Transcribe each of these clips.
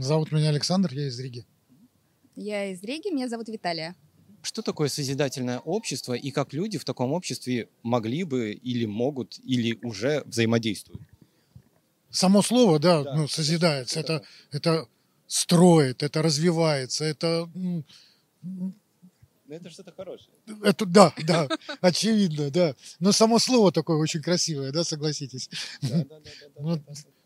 Зовут меня Александр, я из Риги. Я из Риги, меня зовут Виталия. Что такое созидательное общество и как люди в таком обществе могли бы или могут или уже взаимодействуют? Само слово, да, Да, ну, созидается, это, это строит, это развивается, это, м, Ну, Это что-то хорошее. это да, да, очевидно, да. Но само слово такое очень красивое, да, согласитесь. Ну,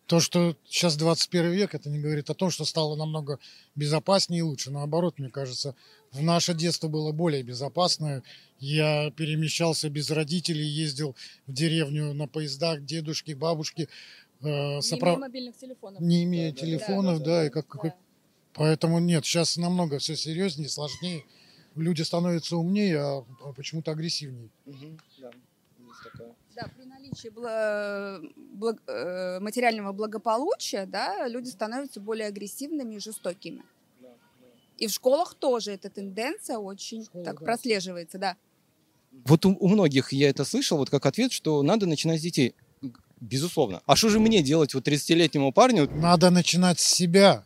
То, что сейчас 21 век, это не говорит о том, что стало намного безопаснее и лучше. Наоборот, мне кажется, в наше детство было более безопасное. Я перемещался без родителей, ездил в деревню на поездах, дедушки, бабушки. э, сопро- мобильных телефонов. Не имея Да, да, да, телефонов, да, да, да, и как, какой- Поэтому нет, сейчас намного все серьезнее, сложнее. Люди становятся умнее, а почему-то агрессивнее. Мгм, да. Да, при наличии бла- благ- э, материального благополучия, да, люди становятся более агрессивными и жестокими. Да, да. И в школах тоже эта тенденция очень школах, так да. прослеживается, да. Вот у, у многих я это слышал, вот как ответ, что надо начинать с детей. Безусловно. А что же мне делать вот 30-летнему парню? Надо начинать с себя.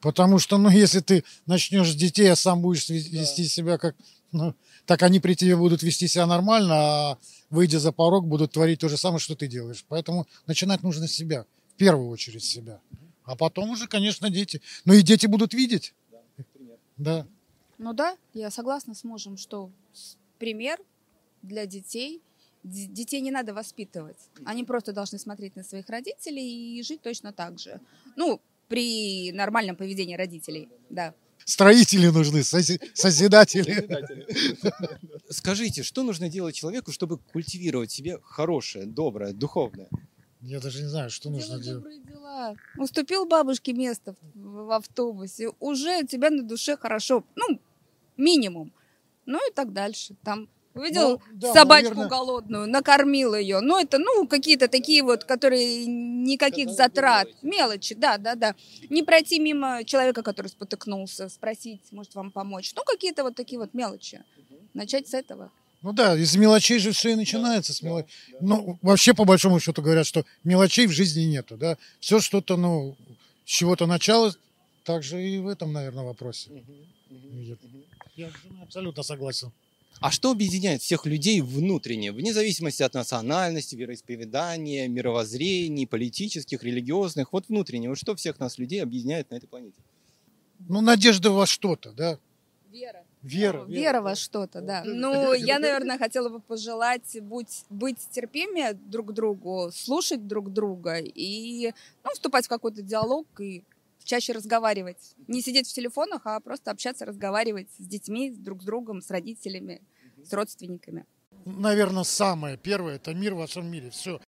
Потому что, ну, если ты начнешь с детей, а сам будешь ве- вести себя как... Ну, так они при тебе будут вести себя нормально, а выйдя за порог, будут творить то же самое, что ты делаешь. Поэтому начинать нужно с себя. В первую очередь с себя. А потом уже, конечно, дети. Ну и дети будут видеть. Да. Ну да, я согласна с мужем, что пример для детей. Д- Детей не надо воспитывать. Они просто должны смотреть на своих родителей и жить точно так же. Ну, при нормальном поведении родителей, да. Строители нужны, сози- созидатели. Скажите, что нужно делать человеку, чтобы культивировать в себе хорошее, доброе, духовное? Я даже не знаю, что нужно делать. добрые дела. Уступил бабушке место в, в автобусе, уже у тебя на душе хорошо, ну, минимум. Ну и так дальше. Там увидел Ну, да, собачку наверное. голодную, накормил ее. Ну, это, ну, какие-то такие вот, которые никаких бы, затрат, мелочи. да, да, да. Не пройти мимо человека, который спотыкнулся, спросить, может вам помочь. Ну, какие-то вот такие вот мелочи. Начать с этого. Ну да, из мелочей же все и начинается. С мело- Ну, вообще, по большому счету, говорят, что мелочей в жизни нету, да. Все что-то, ну, с чего-то началось, так же и в этом, наверное, вопросе. Я, я с женой абсолютно согласен. А что объединяет всех людей внутренне, вне зависимости от национальности, вероисповедания, мировоззрений, политических, религиозных, вот внутренне, вот что всех нас, людей, объединяет на этой планете? Ну, надежда во что-то, да. Вера. Вера. Вера во что-то, да. Ну, я, наверное, хотела бы пожелать будь, быть терпимее друг к другу, слушать друг друга и ну, вступать в какой-то диалог и чаще разговаривать. Не сидеть в телефонах, а просто общаться, разговаривать с детьми, друг с другом, с родителями, с родственниками. Наверное, самое первое – это мир во всем мире. Все.